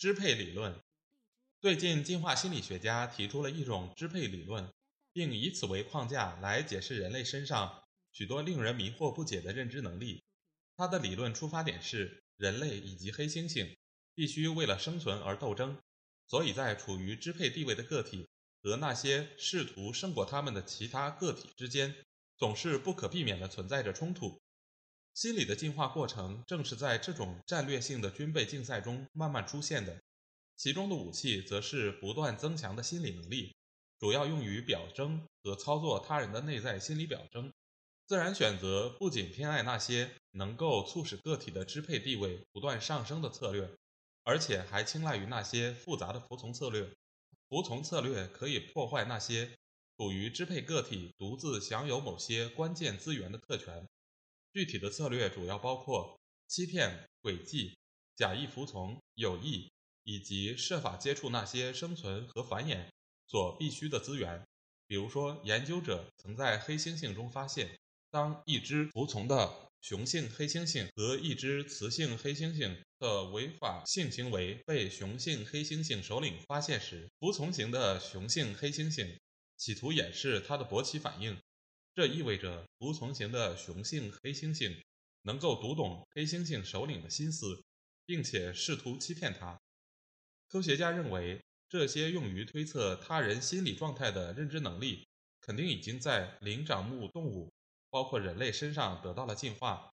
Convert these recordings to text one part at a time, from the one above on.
支配理论，最近进化心理学家提出了一种支配理论，并以此为框架来解释人类身上许多令人迷惑不解的认知能力。他的理论出发点是人类以及黑猩猩必须为了生存而斗争，所以在处于支配地位的个体和那些试图胜过他们的其他个体之间。总是不可避免地存在着冲突。心理的进化过程正是在这种战略性的军备竞赛中慢慢出现的。其中的武器则是不断增强的心理能力，主要用于表征和操作他人的内在心理表征。自然选择不仅偏爱那些能够促使个体的支配地位不断上升的策略，而且还青睐于那些复杂的服从策略。服从策略可以破坏那些。处于支配个体独自享有某些关键资源的特权。具体的策略主要包括欺骗、诡计、假意服从、有意，以及设法接触那些生存和繁衍所必需的资源。比如说，研究者曾在黑猩猩中发现，当一只服从的雄性黑猩猩和一只雌性黑猩猩的违法性行为被雄性黑猩猩首领发现时，服从型的雄性黑猩猩。企图掩饰它的勃起反应，这意味着服从型的雄性黑猩猩能够读懂黑猩猩首领的心思，并且试图欺骗他。科学家认为，这些用于推测他人心理状态的认知能力，肯定已经在灵长目动物，包括人类身上得到了进化，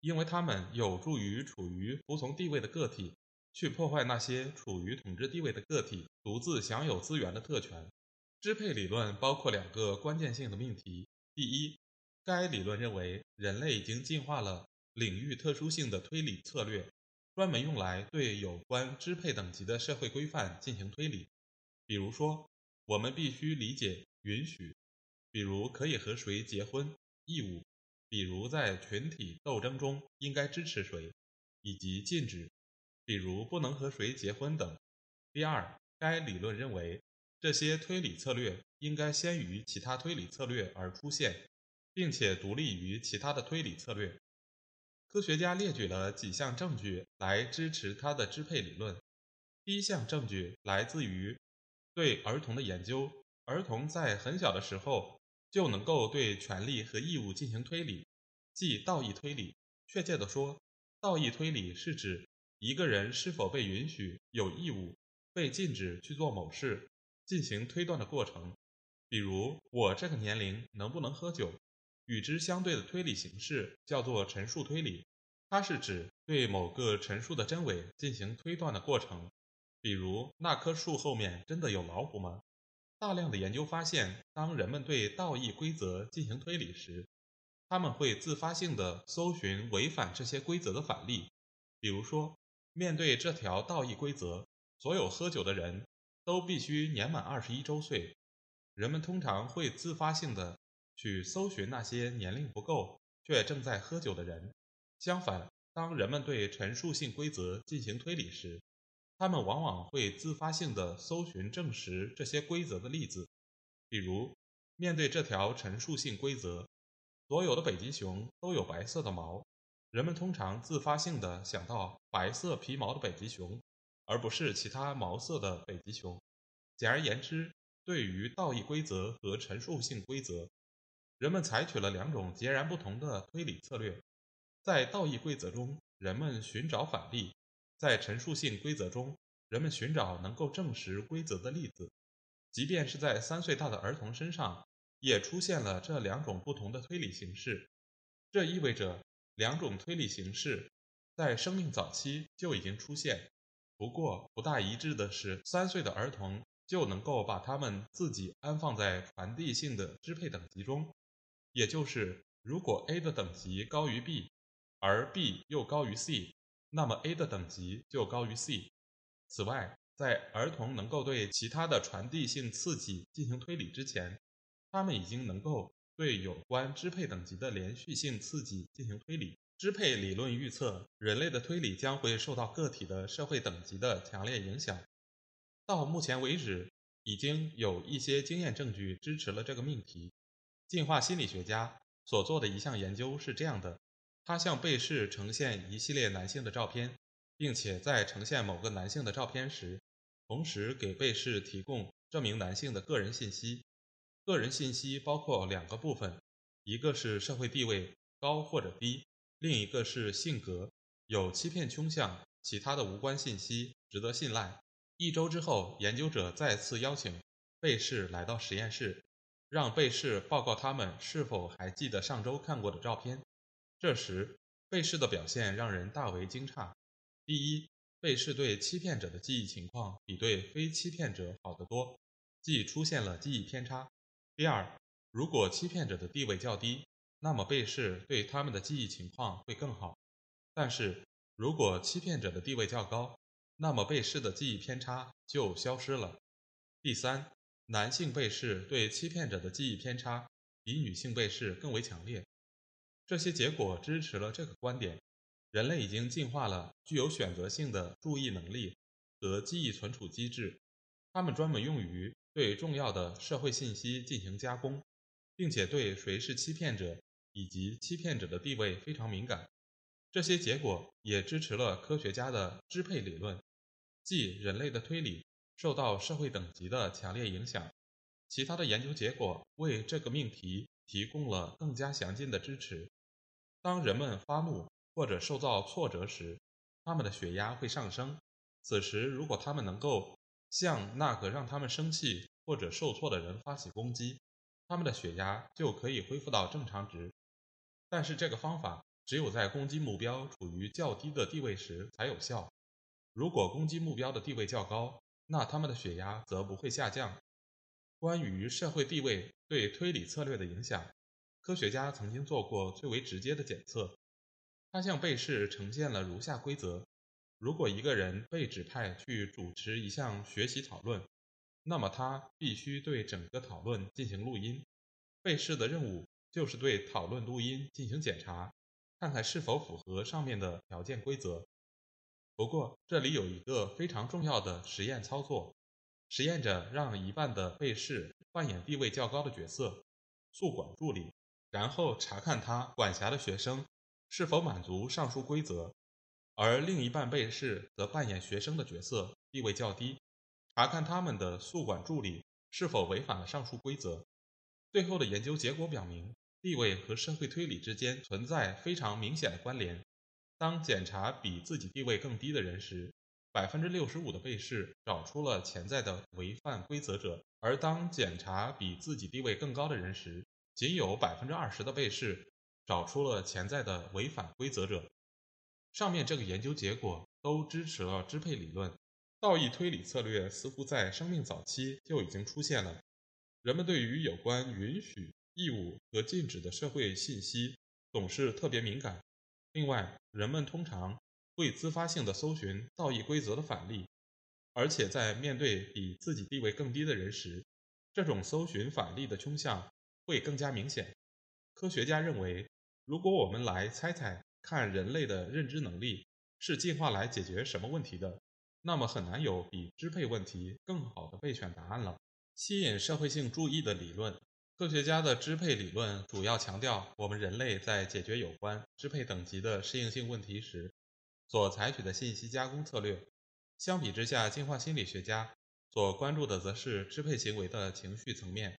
因为它们有助于处于服从地位的个体去破坏那些处于统治地位的个体独自享有资源的特权。支配理论包括两个关键性的命题：第一，该理论认为人类已经进化了领域特殊性的推理策略，专门用来对有关支配等级的社会规范进行推理。比如说，我们必须理解允许，比如可以和谁结婚；义务，比如在群体斗争中应该支持谁；以及禁止，比如不能和谁结婚等。第二，该理论认为。这些推理策略应该先于其他推理策略而出现，并且独立于其他的推理策略。科学家列举了几项证据来支持他的支配理论。第一项证据来自于对儿童的研究：儿童在很小的时候就能够对权利和义务进行推理，即道义推理。确切地说，道义推理是指一个人是否被允许、有义务、被禁止去做某事。进行推断的过程，比如我这个年龄能不能喝酒？与之相对的推理形式叫做陈述推理，它是指对某个陈述的真伪进行推断的过程。比如那棵树后面真的有老虎吗？大量的研究发现，当人们对道义规则进行推理时，他们会自发性的搜寻违反这些规则的反例。比如说，面对这条道义规则，所有喝酒的人。都必须年满二十一周岁。人们通常会自发性的去搜寻那些年龄不够却正在喝酒的人。相反，当人们对陈述性规则进行推理时，他们往往会自发性的搜寻证实这些规则的例子。比如，面对这条陈述性规则，所有的北极熊都有白色的毛，人们通常自发性的想到白色皮毛的北极熊。而不是其他毛色的北极熊。简而言之，对于道义规则和陈述性规则，人们采取了两种截然不同的推理策略。在道义规则中，人们寻找反例；在陈述性规则中，人们寻找能够证实规则的例子。即便是在三岁大的儿童身上，也出现了这两种不同的推理形式。这意味着两种推理形式在生命早期就已经出现。不过，不大一致的是，三岁的儿童就能够把他们自己安放在传递性的支配等级中，也就是，如果 A 的等级高于 B，而 B 又高于 C，那么 A 的等级就高于 C。此外，在儿童能够对其他的传递性刺激进行推理之前，他们已经能够对有关支配等级的连续性刺激进行推理。支配理论预测，人类的推理将会受到个体的社会等级的强烈影响。到目前为止，已经有一些经验证据支持了这个命题。进化心理学家所做的一项研究是这样的：他向被试呈现一系列男性的照片，并且在呈现某个男性的照片时，同时给被试提供这名男性的个人信息。个人信息包括两个部分，一个是社会地位高或者低。另一个是性格有欺骗倾向，其他的无关信息值得信赖。一周之后，研究者再次邀请被试来到实验室，让被试报告他们是否还记得上周看过的照片。这时，被试的表现让人大为惊诧。第一，被试对欺骗者的记忆情况比对非欺骗者好得多，即出现了记忆偏差。第二，如果欺骗者的地位较低。那么被试对他们的记忆情况会更好，但是如果欺骗者的地位较高，那么被试的记忆偏差就消失了。第三，男性被试对欺骗者的记忆偏差比女性被试更为强烈。这些结果支持了这个观点：人类已经进化了具有选择性的注意能力和记忆存储机制，它们专门用于对重要的社会信息进行加工，并且对谁是欺骗者。以及欺骗者的地位非常敏感，这些结果也支持了科学家的支配理论，即人类的推理受到社会等级的强烈影响。其他的研究结果为这个命题提供了更加详尽的支持。当人们发怒或者受到挫折时，他们的血压会上升。此时，如果他们能够向那个让他们生气或者受挫的人发起攻击，他们的血压就可以恢复到正常值。但是这个方法只有在攻击目标处于较低的地位时才有效。如果攻击目标的地位较高，那他们的血压则不会下降。关于社会地位对推理策略的影响，科学家曾经做过最为直接的检测。他向被试呈现了如下规则：如果一个人被指派去主持一项学习讨论，那么他必须对整个讨论进行录音。被试的任务。就是对讨论录音进行检查，看看是否符合上面的条件规则。不过这里有一个非常重要的实验操作：实验者让一半的被试扮演地位较高的角色——宿管助理，然后查看他管辖的学生是否满足上述规则；而另一半被试则扮演学生的角色，地位较低，查看他们的宿管助理是否违反了上述规则。最后的研究结果表明。地位和社会推理之间存在非常明显的关联。当检查比自己地位更低的人时，百分之六十五的被试找出了潜在的违反规则者；而当检查比自己地位更高的人时，仅有百分之二十的被试找出了潜在的违反规则者。上面这个研究结果都支持了支配理论。道义推理策略似乎在生命早期就已经出现了。人们对于有关允许。义务和禁止的社会信息总是特别敏感。另外，人们通常会自发性的搜寻道义规则的反例，而且在面对比自己地位更低的人时，这种搜寻反例的倾向会更加明显。科学家认为，如果我们来猜猜看人类的认知能力是进化来解决什么问题的，那么很难有比支配问题更好的备选答案了。吸引社会性注意的理论。科学家的支配理论主要强调，我们人类在解决有关支配等级的适应性问题时所采取的信息加工策略。相比之下，进化心理学家所关注的则是支配行为的情绪层面。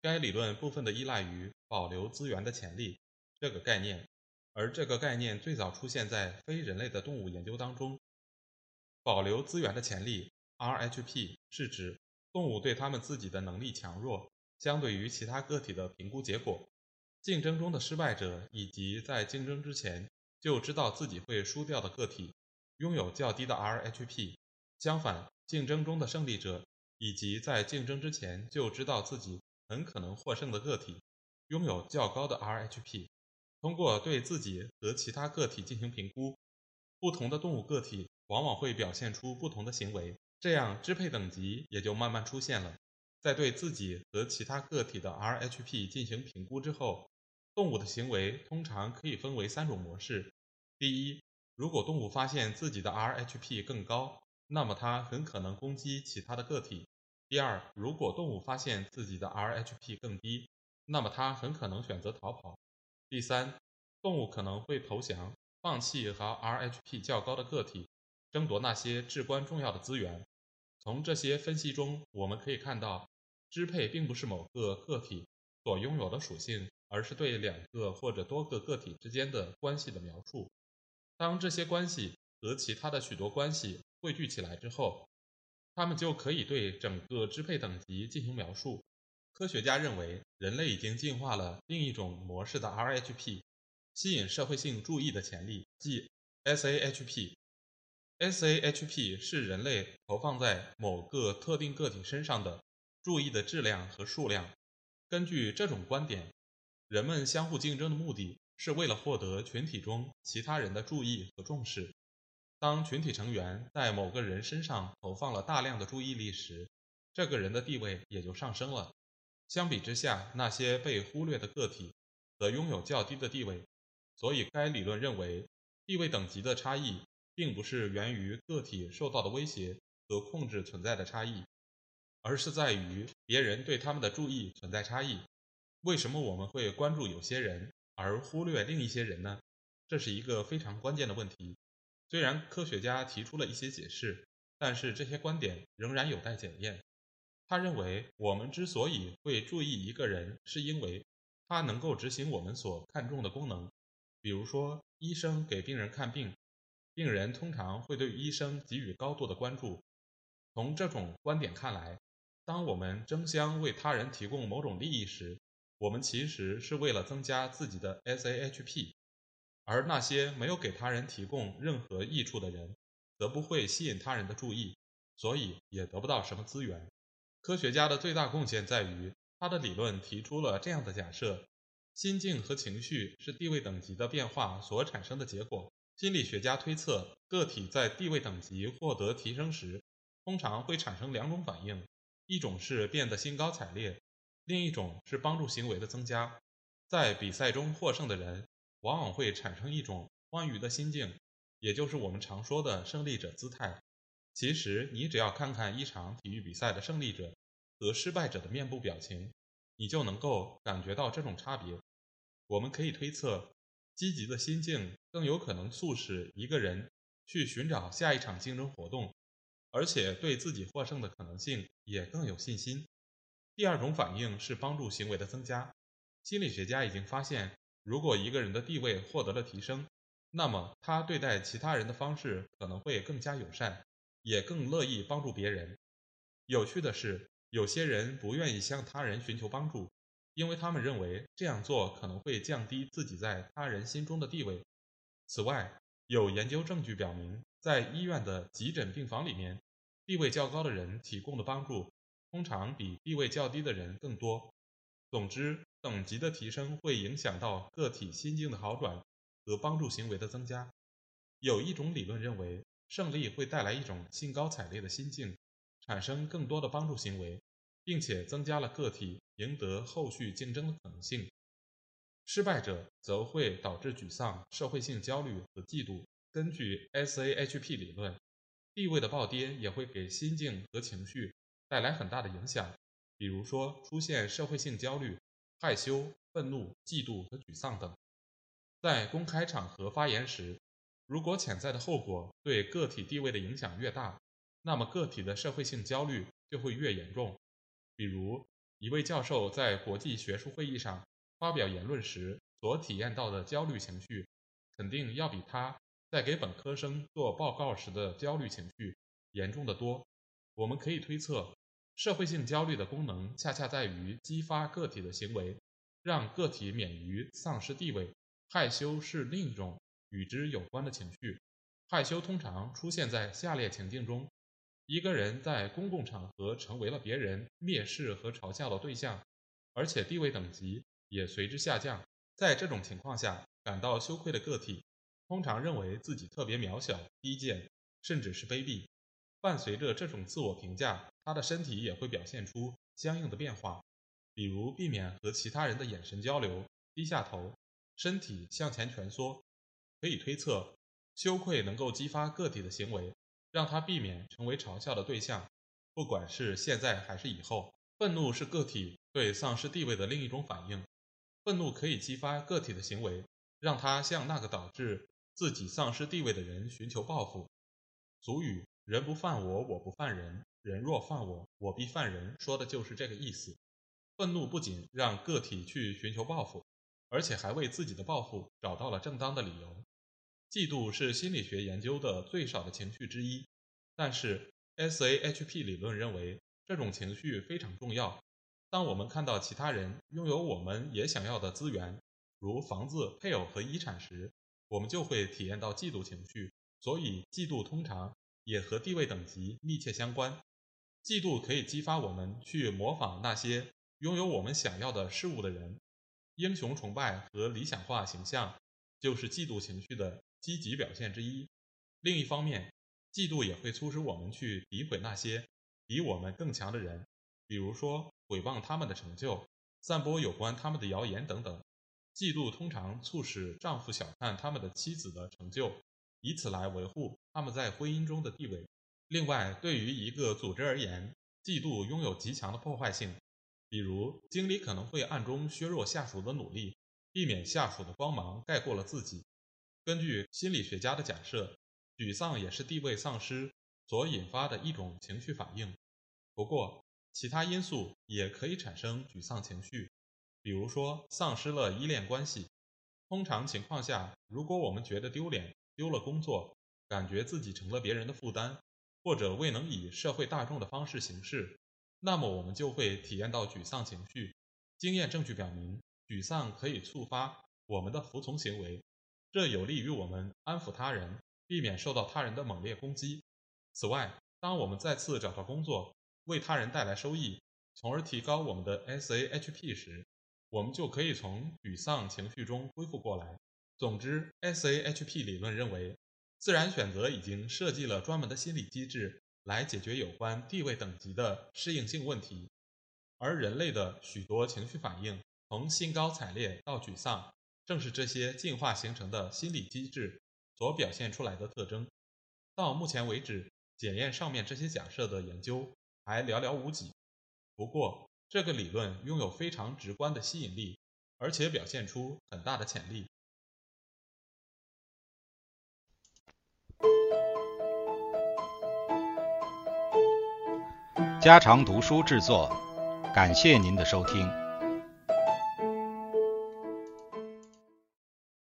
该理论部分的依赖于保留资源的潜力这个概念，而这个概念最早出现在非人类的动物研究当中。保留资源的潜力 （RHP） 是指动物对它们自己的能力强弱。相对于其他个体的评估结果，竞争中的失败者以及在竞争之前就知道自己会输掉的个体，拥有较低的 RHP。相反，竞争中的胜利者以及在竞争之前就知道自己很可能获胜的个体，拥有较高的 RHP。通过对自己和其他个体进行评估，不同的动物个体往往会表现出不同的行为，这样支配等级也就慢慢出现了。在对自己和其他个体的 RHP 进行评估之后，动物的行为通常可以分为三种模式：第一，如果动物发现自己的 RHP 更高，那么它很可能攻击其他的个体；第二，如果动物发现自己的 RHP 更低，那么它很可能选择逃跑；第三，动物可能会投降，放弃和 RHP 较高的个体争夺那些至关重要的资源。从这些分析中，我们可以看到。支配并不是某个个体所拥有的属性，而是对两个或者多个个体之间的关系的描述。当这些关系和其他的许多关系汇聚起来之后，它们就可以对整个支配等级进行描述。科学家认为，人类已经进化了另一种模式的 RHP，吸引社会性注意的潜力，即 SAHP。SAHP 是人类投放在某个特定个体身上的。注意的质量和数量。根据这种观点，人们相互竞争的目的是为了获得群体中其他人的注意和重视。当群体成员在某个人身上投放了大量的注意力时，这个人的地位也就上升了。相比之下，那些被忽略的个体则拥有较低的地位。所以，该理论认为，地位等级的差异并不是源于个体受到的威胁和控制存在的差异。而是在于别人对他们的注意存在差异。为什么我们会关注有些人而忽略另一些人呢？这是一个非常关键的问题。虽然科学家提出了一些解释，但是这些观点仍然有待检验。他认为，我们之所以会注意一个人，是因为他能够执行我们所看重的功能。比如说，医生给病人看病，病人通常会对医生给予高度的关注。从这种观点看来，当我们争相为他人提供某种利益时，我们其实是为了增加自己的 SAHP，而那些没有给他人提供任何益处的人，则不会吸引他人的注意，所以也得不到什么资源。科学家的最大贡献在于，他的理论提出了这样的假设：心境和情绪是地位等级的变化所产生的结果。心理学家推测，个体在地位等级获得提升时，通常会产生两种反应。一种是变得兴高采烈，另一种是帮助行为的增加。在比赛中获胜的人往往会产生一种欢愉的心境，也就是我们常说的胜利者姿态。其实，你只要看看一场体育比赛的胜利者和失败者的面部表情，你就能够感觉到这种差别。我们可以推测，积极的心境更有可能促使一个人去寻找下一场竞争活动。而且对自己获胜的可能性也更有信心。第二种反应是帮助行为的增加。心理学家已经发现，如果一个人的地位获得了提升，那么他对待其他人的方式可能会更加友善，也更乐意帮助别人。有趣的是，有些人不愿意向他人寻求帮助，因为他们认为这样做可能会降低自己在他人心中的地位。此外，有研究证据表明，在医院的急诊病房里面。地位较高的人提供的帮助，通常比地位较低的人更多。总之，等级的提升会影响到个体心境的好转和帮助行为的增加。有一种理论认为，胜利会带来一种兴高采烈的心境，产生更多的帮助行为，并且增加了个体赢得后续竞争的可能性。失败者则会导致沮丧、社会性焦虑和嫉妒。根据 SAHP 理论。地位的暴跌也会给心境和情绪带来很大的影响，比如说出现社会性焦虑、害羞、愤怒、嫉妒和沮丧等。在公开场合发言时，如果潜在的后果对个体地位的影响越大，那么个体的社会性焦虑就会越严重。比如，一位教授在国际学术会议上发表言论时所体验到的焦虑情绪，肯定要比他。在给本科生做报告时的焦虑情绪严重的多。我们可以推测，社会性焦虑的功能恰恰在于激发个体的行为，让个体免于丧失地位。害羞是另一种与之有关的情绪。害羞通常出现在下列情境中：一个人在公共场合成为了别人蔑视和嘲笑的对象，而且地位等级也随之下降。在这种情况下，感到羞愧的个体。通常认为自己特别渺小、低贱，甚至是卑鄙。伴随着这种自我评价，他的身体也会表现出相应的变化，比如避免和其他人的眼神交流，低下头，身体向前蜷缩。可以推测，羞愧能够激发个体的行为，让他避免成为嘲笑的对象，不管是现在还是以后。愤怒是个体对丧失地位的另一种反应，愤怒可以激发个体的行为，让他向那个导致自己丧失地位的人寻求报复。俗语“人不犯我，我不犯人；人若犯我，我必犯人”，说的就是这个意思。愤怒不仅让个体去寻求报复，而且还为自己的报复找到了正当的理由。嫉妒是心理学研究的最少的情绪之一，但是 SAHP 理论认为。这种情绪非常重要。当我们看到其他人拥有我们也想要的资源，如房子、配偶和遗产时，我们就会体验到嫉妒情绪。所以，嫉妒通常也和地位等级密切相关。嫉妒可以激发我们去模仿那些拥有我们想要的事物的人。英雄崇拜和理想化形象就是嫉妒情绪的积极表现之一。另一方面，嫉妒也会促使我们去诋毁那些。比我们更强的人，比如说毁谤他们的成就，散播有关他们的谣言等等。嫉妒通常促使丈夫小看他们的妻子的成就，以此来维护他们在婚姻中的地位。另外，对于一个组织而言，嫉妒拥有极强的破坏性。比如，经理可能会暗中削弱下属的努力，避免下属的光芒盖过了自己。根据心理学家的假设，沮丧也是地位丧失。所引发的一种情绪反应。不过，其他因素也可以产生沮丧情绪，比如说丧失了依恋关系。通常情况下，如果我们觉得丢脸、丢了工作，感觉自己成了别人的负担，或者未能以社会大众的方式行事，那么我们就会体验到沮丧情绪。经验证据表明，沮丧可以触发我们的服从行为，这有利于我们安抚他人，避免受到他人的猛烈攻击。此外，当我们再次找到工作，为他人带来收益，从而提高我们的 SAHP 时，我们就可以从沮丧情绪中恢复过来。总之，SAHP 理论认为，自然选择已经设计了专门的心理机制来解决有关地位等级的适应性问题，而人类的许多情绪反应，从兴高采烈到沮丧，正是这些进化形成的心理机制所表现出来的特征。到目前为止。检验上面这些假设的研究还寥寥无几。不过，这个理论拥有非常直观的吸引力，而且表现出很大的潜力。家常读书制作，感谢您的收听。